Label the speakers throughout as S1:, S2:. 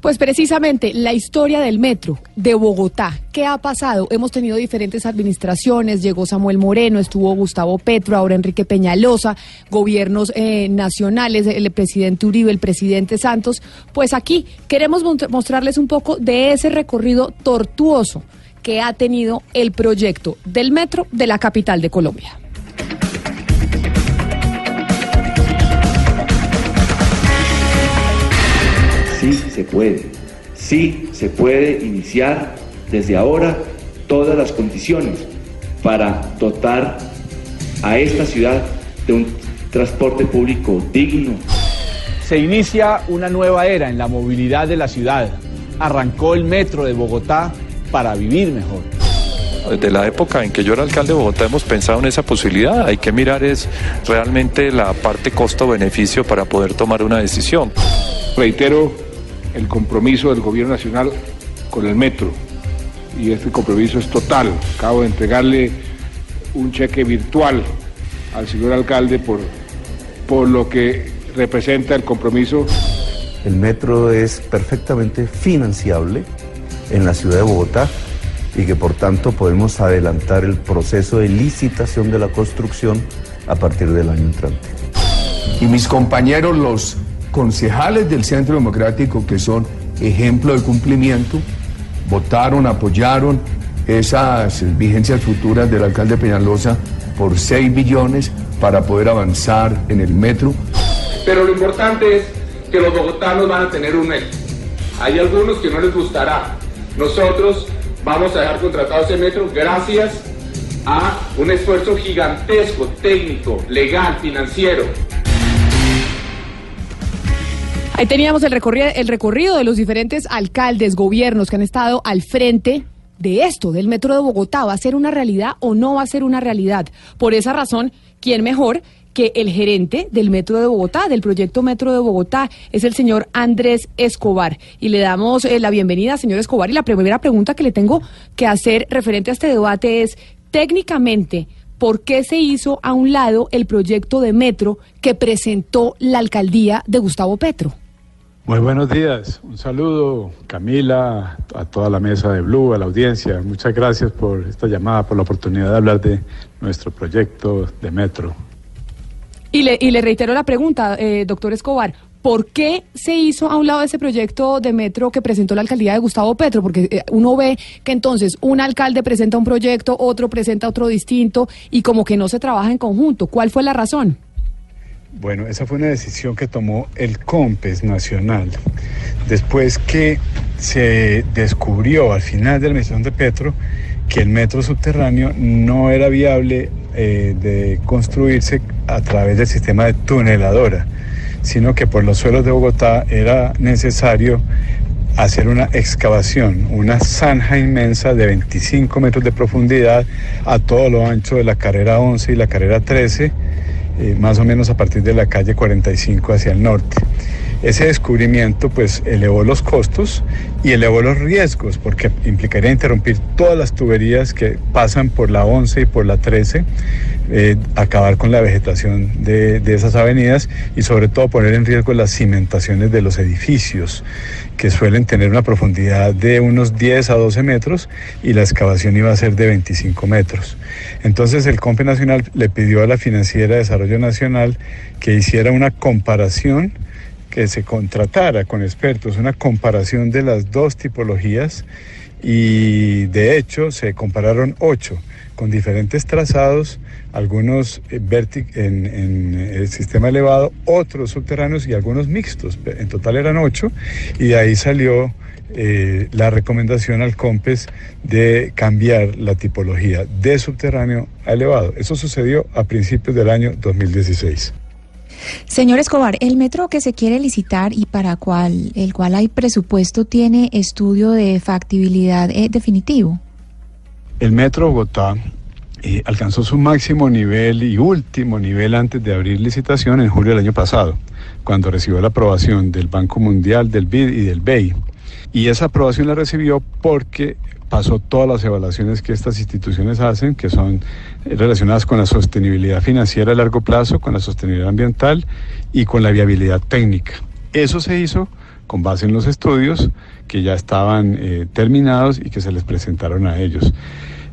S1: Pues precisamente la historia del metro de Bogotá. ¿Qué ha pasado? Hemos tenido diferentes administraciones. Llegó Samuel Moreno, estuvo Gustavo Petro, ahora Enrique Peñalosa, gobiernos eh, nacionales, el presidente Uribe, el presidente Santos. Pues aquí queremos mostrarles un poco de ese recorrido tortuoso que ha tenido el proyecto del metro de la capital de Colombia.
S2: Se puede, sí se puede iniciar desde ahora todas las condiciones para dotar a esta ciudad de un transporte público digno,
S3: Se inicia una nueva era en la movilidad de la ciudad. Arrancó el metro de Bogotá para vivir mejor.
S4: Desde la época en que yo era alcalde de Bogotá hemos pensado en esa posibilidad. Hay que mirar es realmente la parte costo-beneficio para poder tomar una decisión.
S5: Reitero el compromiso del Gobierno Nacional con el metro y este compromiso es total. Acabo de entregarle un cheque virtual al señor alcalde por, por lo que representa el compromiso
S6: El metro es perfectamente financiable en la ciudad de Bogotá y que por tanto podemos adelantar el proceso de licitación de la construcción a partir del año entrante.
S7: y mis compañeros, los concejales del Centro Democrático, que son ejemplo de cumplimiento, votaron, apoyaron esas vigencias futuras del alcalde Peñalosa por 6 billones para poder avanzar en el metro.
S8: Pero lo importante es que los bogotanos van a tener un metro. Hay algunos que no les gustará. Nosotros vamos a dejar contratado ese metro gracias a un esfuerzo gigantesco, técnico, legal, financiero.
S1: Ahí teníamos el recorrido, el recorrido de los diferentes alcaldes, gobiernos que han estado al frente de esto, del metro de Bogotá. ¿Va a ser una realidad o no va a ser una realidad? Por esa razón, ¿quién mejor que el gerente del metro de Bogotá, del proyecto Metro de Bogotá? Es el señor Andrés Escobar. Y le damos eh, la bienvenida, señor Escobar. Y la primera pregunta que le tengo que hacer referente a este debate es, técnicamente, ¿por qué se hizo a un lado el proyecto de metro que presentó la alcaldía de Gustavo Petro?
S9: Muy buenos días, un saludo Camila, a toda la mesa de Blue, a la audiencia. Muchas gracias por esta llamada, por la oportunidad de hablar de nuestro proyecto de metro.
S1: Y le, y le reitero la pregunta, eh, doctor Escobar, ¿por qué se hizo a un lado ese proyecto de metro que presentó la alcaldía de Gustavo Petro? Porque eh, uno ve que entonces un alcalde presenta un proyecto, otro presenta otro distinto y como que no se trabaja en conjunto. ¿Cuál fue la razón?
S9: Bueno, esa fue una decisión que tomó el COMPES Nacional. Después que se descubrió al final de la administración de Petro que el metro subterráneo no era viable eh, de construirse a través del sistema de tuneladora, sino que por los suelos de Bogotá era necesario hacer una excavación, una zanja inmensa de 25 metros de profundidad a todo lo ancho de la carrera 11 y la carrera 13 eh, más o menos a partir de la calle 45 hacia el norte. Ese descubrimiento pues elevó los costos y elevó los riesgos porque implicaría interrumpir todas las tuberías que pasan por la 11 y por la 13, eh, acabar con la vegetación de, de esas avenidas y sobre todo poner en riesgo las cimentaciones de los edificios que suelen tener una profundidad de unos 10 a 12 metros y la excavación iba a ser de 25 metros. Entonces el COMPE Nacional le pidió a la Financiera de Desarrollo Nacional que hiciera una comparación que se contratara con expertos una comparación de las dos tipologías y de hecho se compararon ocho con diferentes trazados, algunos eh, en, en el sistema elevado, otros subterráneos y algunos mixtos. En total eran ocho y de ahí salió eh, la recomendación al COMPES de cambiar la tipología de subterráneo a elevado. Eso sucedió a principios del año 2016.
S10: Señor Escobar, el metro que se quiere licitar y para cual, el cual hay presupuesto tiene estudio de factibilidad eh, definitivo.
S9: El metro Bogotá eh, alcanzó su máximo nivel y último nivel antes de abrir licitación en julio del año pasado, cuando recibió la aprobación del Banco Mundial, del BID y del BEI. Y esa aprobación la recibió porque pasó todas las evaluaciones que estas instituciones hacen, que son relacionadas con la sostenibilidad financiera a largo plazo, con la sostenibilidad ambiental y con la viabilidad técnica. Eso se hizo con base en los estudios que ya estaban eh, terminados y que se les presentaron a ellos.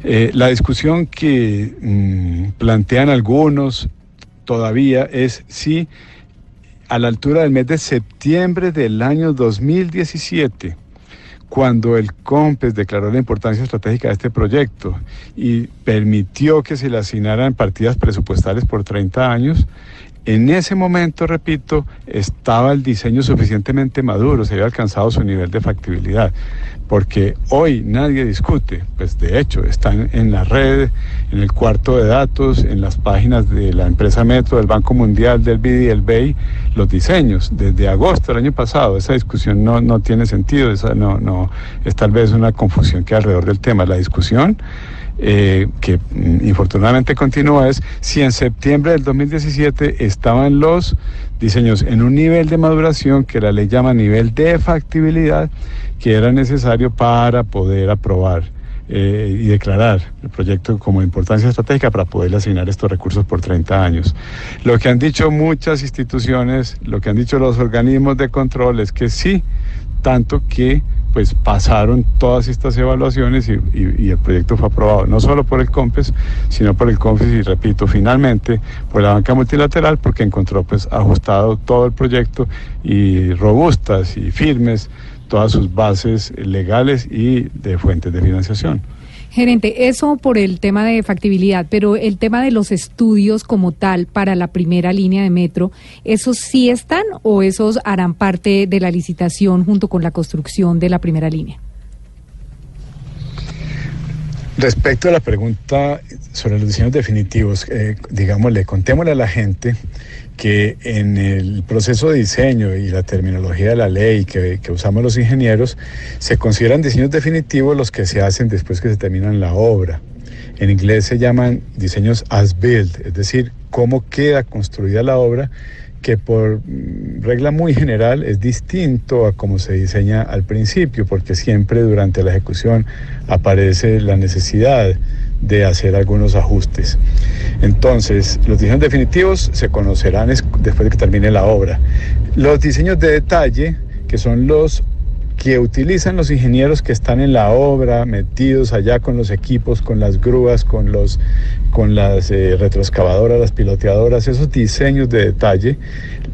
S9: Eh, la discusión que mm, plantean algunos todavía es si a la altura del mes de septiembre del año 2017, cuando el COMPES declaró la importancia estratégica de este proyecto y permitió que se le asignaran partidas presupuestales por 30 años, en ese momento, repito, estaba el diseño suficientemente maduro, se había alcanzado su nivel de factibilidad, porque hoy nadie discute, pues de hecho están en la red, en el cuarto de datos, en las páginas de la empresa Metro, del Banco Mundial, del BID y del BEI, los diseños. Desde agosto del año pasado, esa discusión no, no tiene sentido, esa no, no, es tal vez una confusión que alrededor del tema. La discusión eh, que mm, infortunadamente continúa es si en septiembre del 2017 estaban los diseños en un nivel de maduración que la ley llama nivel de factibilidad que era necesario para poder aprobar eh, y declarar el proyecto como importancia estratégica para poder asignar estos recursos por 30 años. Lo que han dicho muchas instituciones, lo que han dicho los organismos de control es que sí, tanto que pues pasaron todas estas evaluaciones y, el proyecto fue aprobado no solo por el COMPES, sino por el COMPES y repito, finalmente por la banca multilateral porque encontró pues ajustado todo el proyecto y robustas y firmes todas sus bases legales y de fuentes de financiación.
S1: Gerente, eso por el tema de factibilidad, pero el tema de los estudios como tal para la primera línea de metro, ¿esos sí están o esos harán parte de la licitación junto con la construcción de la primera línea?
S9: Respecto a la pregunta sobre los diseños definitivos, eh, digámosle, contémosle a la gente que en el proceso de diseño y la terminología de la ley que, usamos los ingenieros, se consideran diseños definitivos los que se hacen después que se terminan la obra. En inglés se llaman diseños as built, es decir, cómo queda construida la obra, que por regla muy general es distinto a cómo se diseña al principio, porque siempre durante la ejecución aparece la necesidad de hacer algunos ajustes. Entonces, los diseños definitivos se conocerán después de que termine la obra. Los diseños de detalle, que son los que utilizan los ingenieros que están en la obra, metidos allá con los equipos, con las grúas, con, los, con las eh, retroexcavadoras, las piloteadoras, esos diseños de detalle,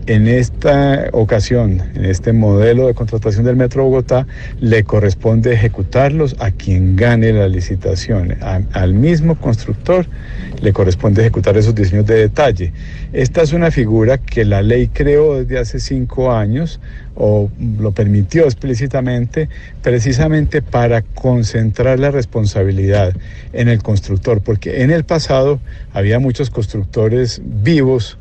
S9: en esta ocasión, en este modelo de contratación del Metro Bogotá, le corresponde ejecutarlos a quien gane la licitación. al mismo constructor le corresponde ejecutar esos diseños de detalle. Esta es una figura que la ley creó desde hace cinco años o lo permitió explícitamente precisamente para concentrar la responsabilidad en el constructor, porque en el pasado había muchos constructores vivos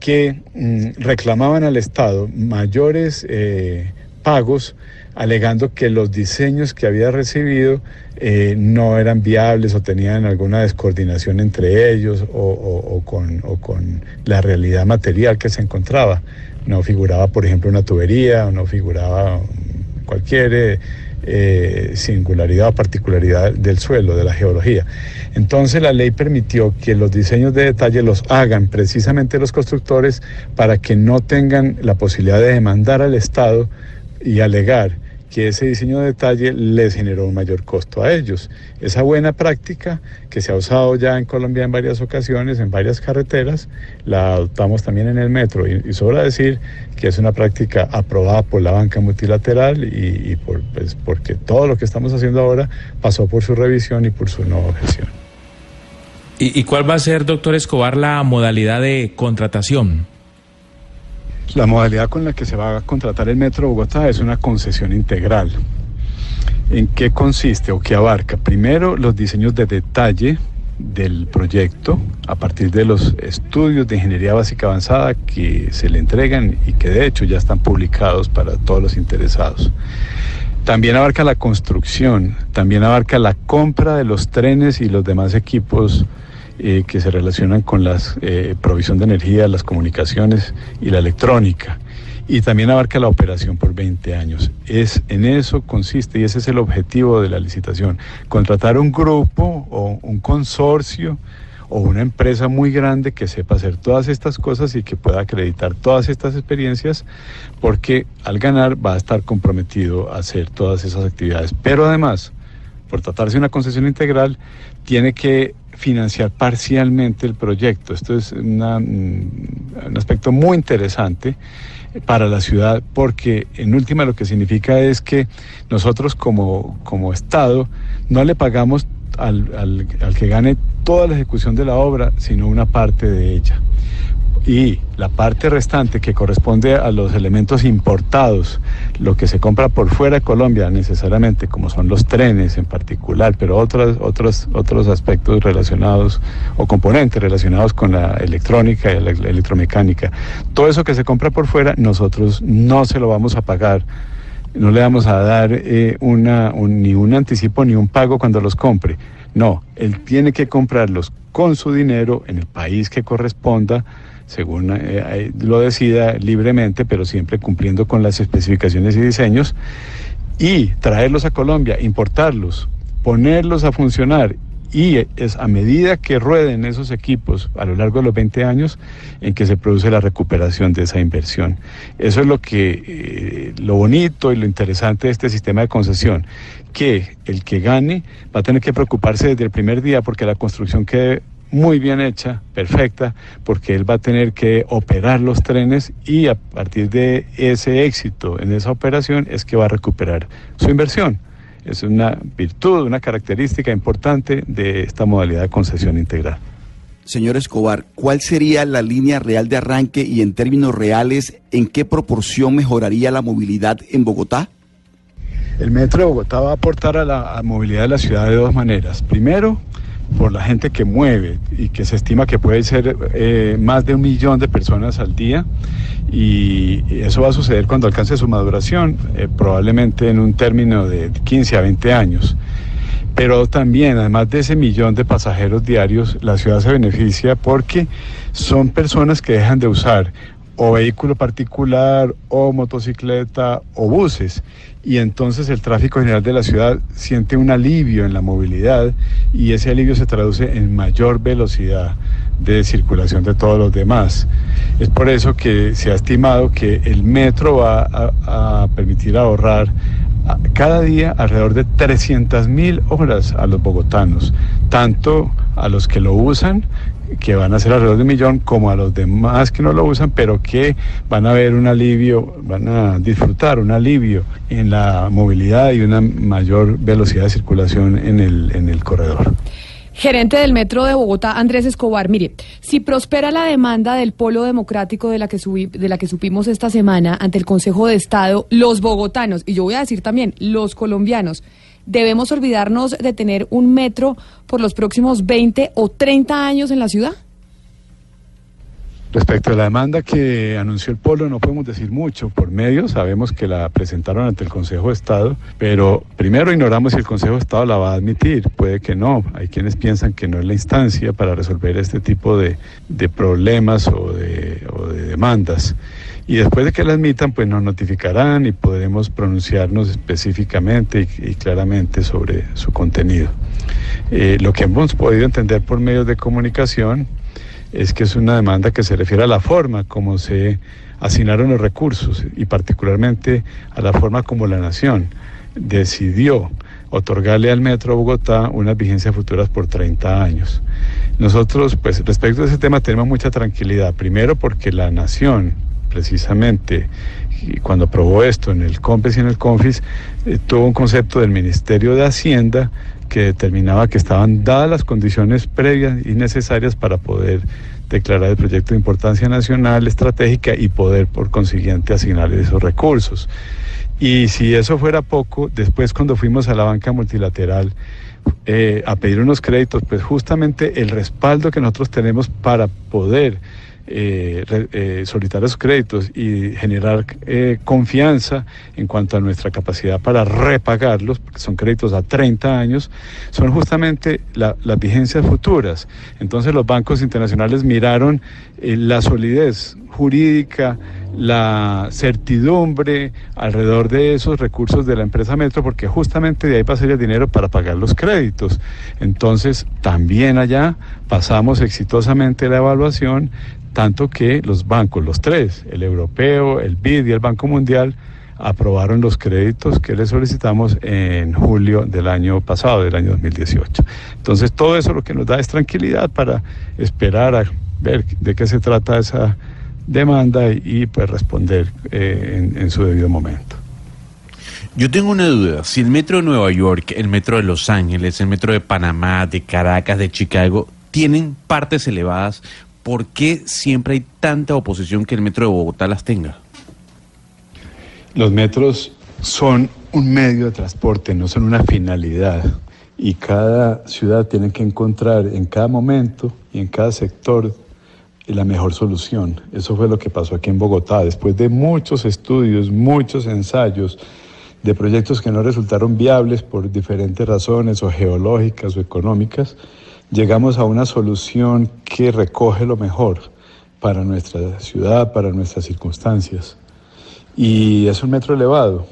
S9: que mm, reclamaban al Estado mayores eh, pagos alegando que los diseños que había recibido eh, no eran viables o tenían alguna descoordinación entre ellos o, con, o, con, la realidad material que se encontraba. No figuraba, por ejemplo, una tubería no figuraba cualquier eh, singularidad o particularidad del suelo, de la geología. Entonces la ley permitió que los diseños de detalle los hagan precisamente los constructores para que no tengan la posibilidad de demandar al Estado y alegar que ese diseño de detalle les generó un mayor costo a ellos. Esa buena práctica que se ha usado ya en Colombia en varias ocasiones, en varias carreteras, la adoptamos también en el metro. Y, sobra decir que es una práctica aprobada por la banca multilateral y, por, pues, porque todo lo que estamos haciendo ahora pasó por su revisión y por su no objeción.
S11: ¿Y, ¿Y cuál va a ser, doctor Escobar, la modalidad de contratación?
S9: La modalidad con la que se va a contratar el Metro Bogotá es una concesión integral. ¿En qué consiste o qué abarca? Primero, los diseños de detalle del proyecto a partir de los estudios de ingeniería básica avanzada que se le entregan y que de hecho ya están publicados para todos los interesados. También abarca la construcción, también abarca la compra de los trenes y los demás equipos eh, que se relacionan con la eh, provisión de energía, las comunicaciones y la electrónica. Y también abarca la operación por 20 años. Es, en eso consiste y ese es el objetivo de la licitación. Contratar un grupo o un consorcio o una empresa muy grande que sepa hacer todas estas cosas y que pueda acreditar todas estas experiencias, porque al ganar va a estar comprometido a hacer todas esas actividades. Pero además, por tratarse de una concesión integral, tiene que financiar parcialmente el proyecto. Esto es mm, un aspecto muy interesante para la ciudad porque en última lo que significa es que nosotros como, como Estado no le pagamos al, al que gane toda la ejecución de la obra, sino una parte de ella. Y la parte restante que corresponde a los elementos importados, lo que se compra por fuera de Colombia necesariamente, como son los trenes en particular, pero otros, otros, otros aspectos relacionados o componentes relacionados con la electrónica y la electromecánica, todo eso que se compra por fuera, nosotros no se lo vamos a pagar no le vamos a dar eh, ni un anticipo ni un pago cuando los compre. No, él tiene que comprarlos con su dinero en el país que corresponda, según eh, lo decida libremente, pero siempre cumpliendo con las especificaciones y diseños, y traerlos a Colombia, importarlos, ponerlos a funcionar y es a medida que rueden esos equipos a lo largo de los 20 años en que se produce la recuperación de esa inversión. Eso es lo que eh, lo bonito y lo interesante de este sistema de concesión, que el que gane va a tener que preocuparse desde el primer día porque la construcción quede muy bien hecha, perfecta, porque él va a tener que operar los trenes y a partir de ese éxito en esa operación es que va a recuperar su inversión es una virtud, una característica importante de esta modalidad de concesión integral.
S12: Señor Escobar, ¿cuál sería la línea real de arranque y en términos reales, en qué proporción mejoraría la movilidad en Bogotá?
S9: El metro de Bogotá va a aportar a la movilidad de la ciudad de dos maneras. Primero, por la gente que mueve y que se estima que puede ser eh, más de un millón de personas al día y eso va a suceder cuando alcance su maduración, eh, probablemente en un término de 15 a 20 años. Pero también, además de ese millón de pasajeros diarios, la ciudad se beneficia porque son personas que dejan de usar o vehículo particular o motocicleta o buses y entonces el tráfico general de la ciudad siente un alivio en la movilidad y ese alivio se traduce en mayor velocidad de circulación de todos los demás. Es por eso que se ha estimado que el metro va a, a permitir ahorrar cada día alrededor de 300 mil horas a los bogotanos, tanto a los que lo usan que van a ser alrededor de un millón, como a los demás que no lo usan, pero que van a ver un alivio, van a disfrutar un alivio en la movilidad y una mayor velocidad de circulación en el, en el corredor.
S1: Gerente del Metro de Bogotá, Andrés Escobar, mire, si prospera la demanda del Polo Democrático de la que, de la que supimos esta semana ante el Consejo de Estado, los bogotanos, y yo voy a decir también los colombianos, ¿debemos olvidarnos de tener un metro por los próximos 20 o 30 años en la ciudad?
S9: Respecto a la demanda que anunció el Polo, no podemos decir mucho por medio. Sabemos que la presentaron ante el Consejo de Estado, pero primero ignoramos si el Consejo de Estado la va a admitir. Puede que no. Hay quienes piensan que no es la instancia para resolver este tipo de, de problemas o de, o de demandas. Y después de que la admitan, pues nos notificarán y podremos pronunciarnos específicamente y, claramente sobre su contenido. Eh, lo que hemos podido entender por medios de comunicación es que es una demanda que se refiere a la forma como se asignaron los recursos y particularmente a la forma como la nación decidió otorgarle al Metro Bogotá unas vigencias futuras por 30 años. Nosotros, pues respecto a ese tema tenemos mucha tranquilidad, primero porque la nación precisamente cuando aprobó esto en el COMPES y en el CONFIS, eh, tuvo un concepto del Ministerio de Hacienda que determinaba que estaban dadas las condiciones previas y necesarias para poder declarar el proyecto de importancia nacional estratégica y poder por consiguiente asignar esos recursos. Y si eso fuera poco, después cuando fuimos a la banca multilateral eh, a pedir unos créditos, pues justamente el respaldo que nosotros tenemos para poder eh, eh, esos créditos y generar eh, confianza en cuanto a nuestra capacidad para repagarlos, porque son créditos a 30 años, son justamente la- las vigencias futuras. Entonces los bancos internacionales miraron eh, la solidez jurídica, la certidumbre alrededor de esos recursos de la empresa Metro, porque justamente de ahí va a salir el dinero para pagar los créditos. Entonces, también allá pasamos exitosamente la evaluación, tanto que los bancos, los tres, el europeo, el BID y el Banco Mundial, aprobaron los créditos que les solicitamos en julio del año pasado, del año 2018. Entonces, todo eso lo que nos da es tranquilidad para esperar a ver de qué se trata esa demanda y, y, pues responder eh, en, en su debido momento.
S13: Yo tengo una duda. Si el metro de Nueva York, el metro de Los Ángeles, el metro de Panamá, de Caracas, de Chicago, tienen partes elevadas, ¿por qué siempre hay tanta oposición que el metro de Bogotá las tenga?
S9: Los metros son un medio de transporte, no son una finalidad. Y cada ciudad tiene que encontrar en cada momento y en cada sector la mejor solución. Eso fue lo que pasó aquí en Bogotá. Después de muchos estudios, muchos ensayos de proyectos que no resultaron viables por diferentes razones o geológicas o económicas, llegamos a una solución que recoge lo mejor para nuestra ciudad, para nuestras circunstancias. Y es un metro elevado.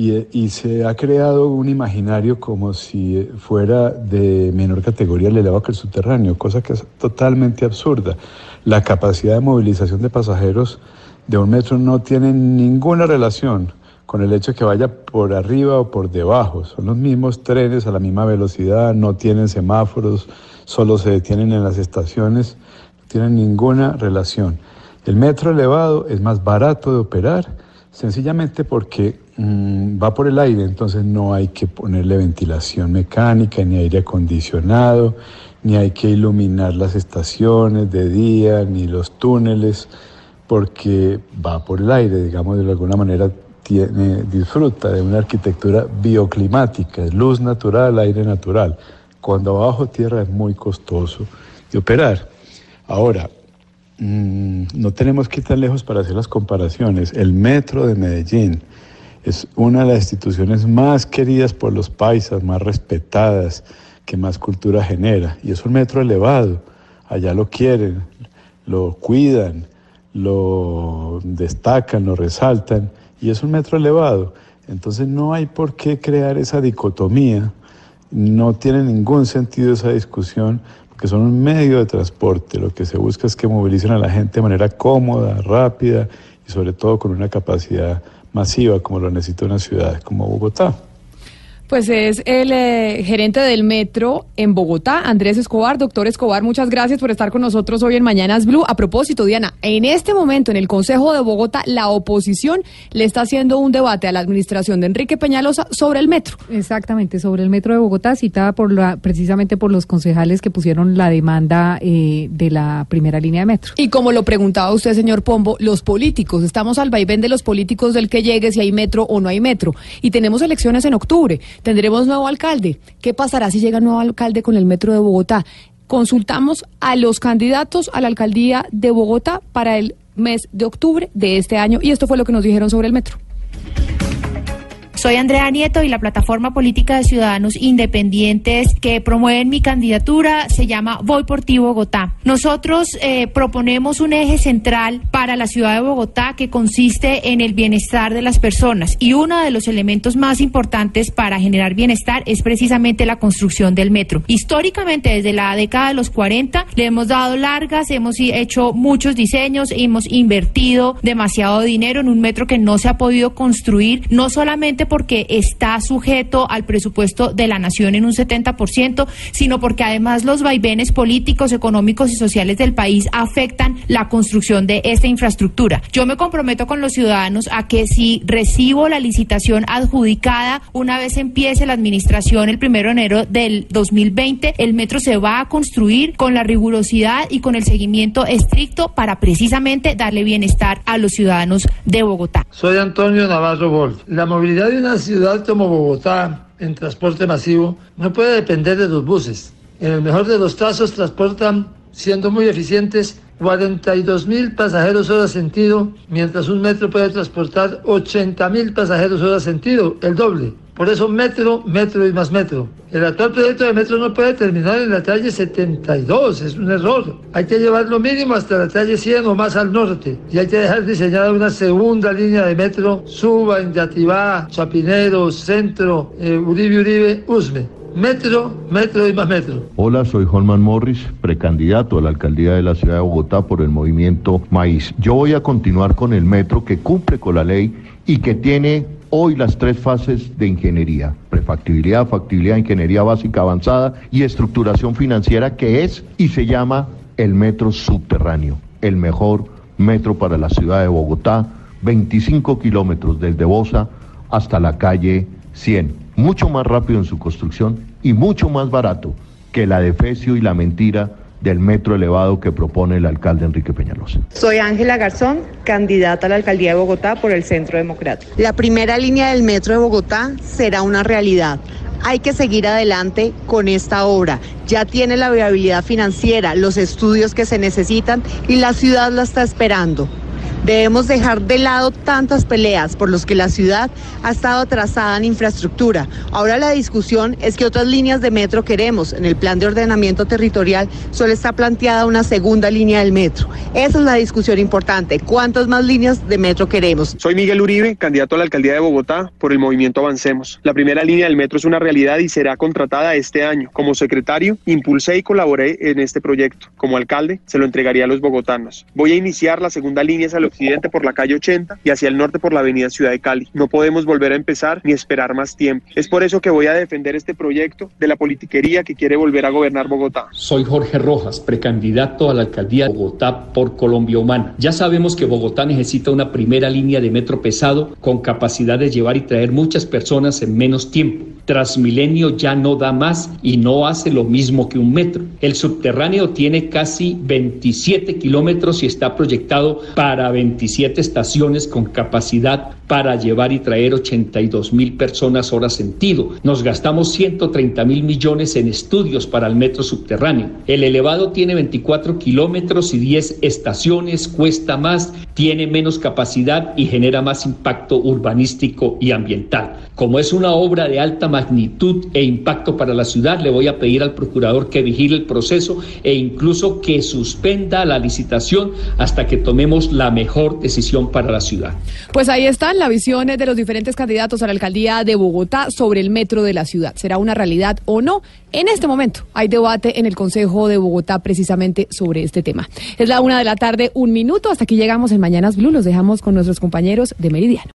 S9: Y, se ha creado un imaginario como si fuera de menor categoría el elevado que el subterráneo, cosa que es totalmente absurda. La capacidad de movilización de pasajeros de un metro no tiene ninguna relación con el hecho de que vaya por arriba o por debajo. Son los mismos trenes a la misma velocidad, no tienen semáforos, solo se detienen en las estaciones, no tienen ninguna relación. El metro elevado es más barato de operar, sencillamente porque mmm, va por el aire, entonces no hay que ponerle ventilación mecánica, ni aire acondicionado, ni hay que iluminar las estaciones de día, ni los túneles, porque va por el aire, digamos, de alguna manera tiene, disfruta de una arquitectura bioclimática, luz natural, aire natural. Cuando abajo tierra es muy costoso de operar. Ahora, mmm, no tenemos que ir tan lejos para hacer las comparaciones. El metro de Medellín es una de las instituciones más queridas por los paisas, más respetadas, que más cultura genera. Y es un metro elevado. Allá lo quieren, lo cuidan, lo destacan, lo resaltan. Y es un metro elevado. Entonces no hay por qué crear esa dicotomía. No tiene ningún sentido esa discusión porque son un medio de transporte. Lo que se busca es que movilicen a la gente de manera cómoda, rápida y sobre todo con una capacidad masiva como lo necesita una ciudad como Bogotá.
S1: Pues es el eh, gerente del metro en Bogotá, Andrés Escobar. Doctor Escobar, muchas gracias por estar con nosotros hoy en Mañanas Blue. A propósito, Diana, en este momento en el Consejo de Bogotá, la oposición le está haciendo un debate a la administración de Enrique Peñalosa sobre el metro.
S14: Exactamente, sobre el metro de Bogotá, citada por la, precisamente por los concejales que pusieron la demanda eh, de la primera línea de metro.
S1: Y como lo preguntaba usted, señor Pombo, los políticos, estamos al vaivén de los políticos del que llegue, si hay metro o no hay metro. Y tenemos elecciones en octubre. Tendremos nuevo alcalde. ¿Qué pasará si llega nuevo alcalde con el metro de Bogotá? Consultamos a los candidatos a la alcaldía de Bogotá para el mes de octubre de este año y esto fue lo que nos dijeron sobre el metro.
S15: Soy Andrea Nieto y la plataforma política de ciudadanos independientes que promueven mi candidatura se llama Voy por ti Bogotá. Nosotros eh, proponemos un eje central para la ciudad de Bogotá que consiste en el bienestar de las personas y uno de los elementos más importantes para generar bienestar es precisamente la construcción del metro. Históricamente desde la década de los 40 le hemos dado largas, hemos hecho muchos diseños, hemos invertido demasiado dinero en un metro que no se ha podido construir, no solamente porque está sujeto al presupuesto de la nación en un 70%, sino porque además los vaivenes políticos, económicos y sociales del país afectan la construcción de esta infraestructura. Yo me comprometo con los ciudadanos a que si recibo la licitación adjudicada, una vez empiece la administración el primero de enero del 2020, el metro se va a construir con la rigurosidad y con el seguimiento estricto para precisamente darle bienestar a los ciudadanos de Bogotá.
S16: Soy Antonio Navarro Wolf. La movilidad una ciudad como Bogotá en transporte masivo no puede depender de los buses. En el mejor de los casos transportan, siendo muy eficientes, 42 mil pasajeros hora sentido, mientras un metro puede transportar 80 mil pasajeros hora sentido, el doble. Por eso metro, metro y más metro. El actual proyecto de metro no puede terminar en la calle 72, es un error. Hay que llevarlo mínimo hasta la calle 100 o más al norte. Y hay que dejar diseñada una segunda línea de metro, Suba, Inyativá, Chapinero, Centro, eh, Uribe, Uribe, Usme. Metro, metro y más metro.
S17: Hola, soy Holman Morris, precandidato a la alcaldía de la ciudad de Bogotá por el movimiento Maíz. Yo voy a continuar con el metro que cumple con la ley y que tiene hoy las tres fases de ingeniería, prefactibilidad, factibilidad, ingeniería básica avanzada y estructuración financiera, que es y se llama el metro subterráneo, el mejor metro para la ciudad de Bogotá, 25 kilómetros desde Bosa hasta la calle 100, mucho más rápido en su construcción y mucho más barato que la defecio y la mentira del metro elevado que propone el alcalde Enrique Peñalosa.
S18: Soy Ángela Garzón, candidata a la alcaldía de Bogotá por el Centro Democrático. La primera línea del metro de Bogotá será una realidad. Hay que seguir adelante con esta obra. Ya tiene la viabilidad financiera, los estudios que se necesitan y la ciudad la está esperando. Debemos dejar de lado tantas peleas por los que la ciudad ha estado atrasada en infraestructura. Ahora la discusión es que otras líneas de metro queremos. En el plan de ordenamiento territorial solo está planteada una segunda línea del metro. Esa es la discusión importante. ¿Cuántas más líneas de metro queremos?
S19: Soy Miguel Uribe, candidato a la alcaldía de Bogotá por el movimiento Avancemos. La primera línea del metro es una realidad y será contratada este año. Como secretario, impulsé y colaboré en este proyecto. Como alcalde, se lo entregaría a los bogotanos. Voy a iniciar la segunda línea occidente por la calle 80 y hacia el norte por la avenida Ciudad de Cali. No podemos volver a empezar ni esperar más tiempo. Es por eso que voy a defender este proyecto de la politiquería que quiere volver a gobernar Bogotá.
S20: Soy Jorge Rojas, precandidato a la alcaldía de Bogotá por Colombia Humana. Ya sabemos que Bogotá necesita una primera línea de metro pesado con capacidad de llevar y traer muchas personas en menos tiempo. Transmilenio ya no da más y no hace lo mismo que un metro. El subterráneo tiene casi 27 kilómetros y está proyectado para 27 estaciones con capacidad para llevar y traer 82 mil personas hora sentido. Nos gastamos 130 mil millones en estudios para el metro subterráneo. El elevado tiene 24 kilómetros y 10 estaciones, cuesta más, tiene menos capacidad y genera más impacto urbanístico y ambiental. Como es una obra de alta magnitud e impacto para la ciudad, le voy a pedir al procurador que vigile el proceso e incluso que suspenda la licitación hasta que tomemos la mejor decisión para la ciudad.
S1: Pues ahí están las visiones de los diferentes candidatos a la alcaldía de Bogotá sobre el metro de la ciudad. ¿Será una realidad o no? En este momento hay debate en el Consejo de Bogotá precisamente sobre este tema. Es la una de la tarde, un minuto. Hasta aquí llegamos en Mañanas Blue. Los dejamos con nuestros compañeros de Meridiano.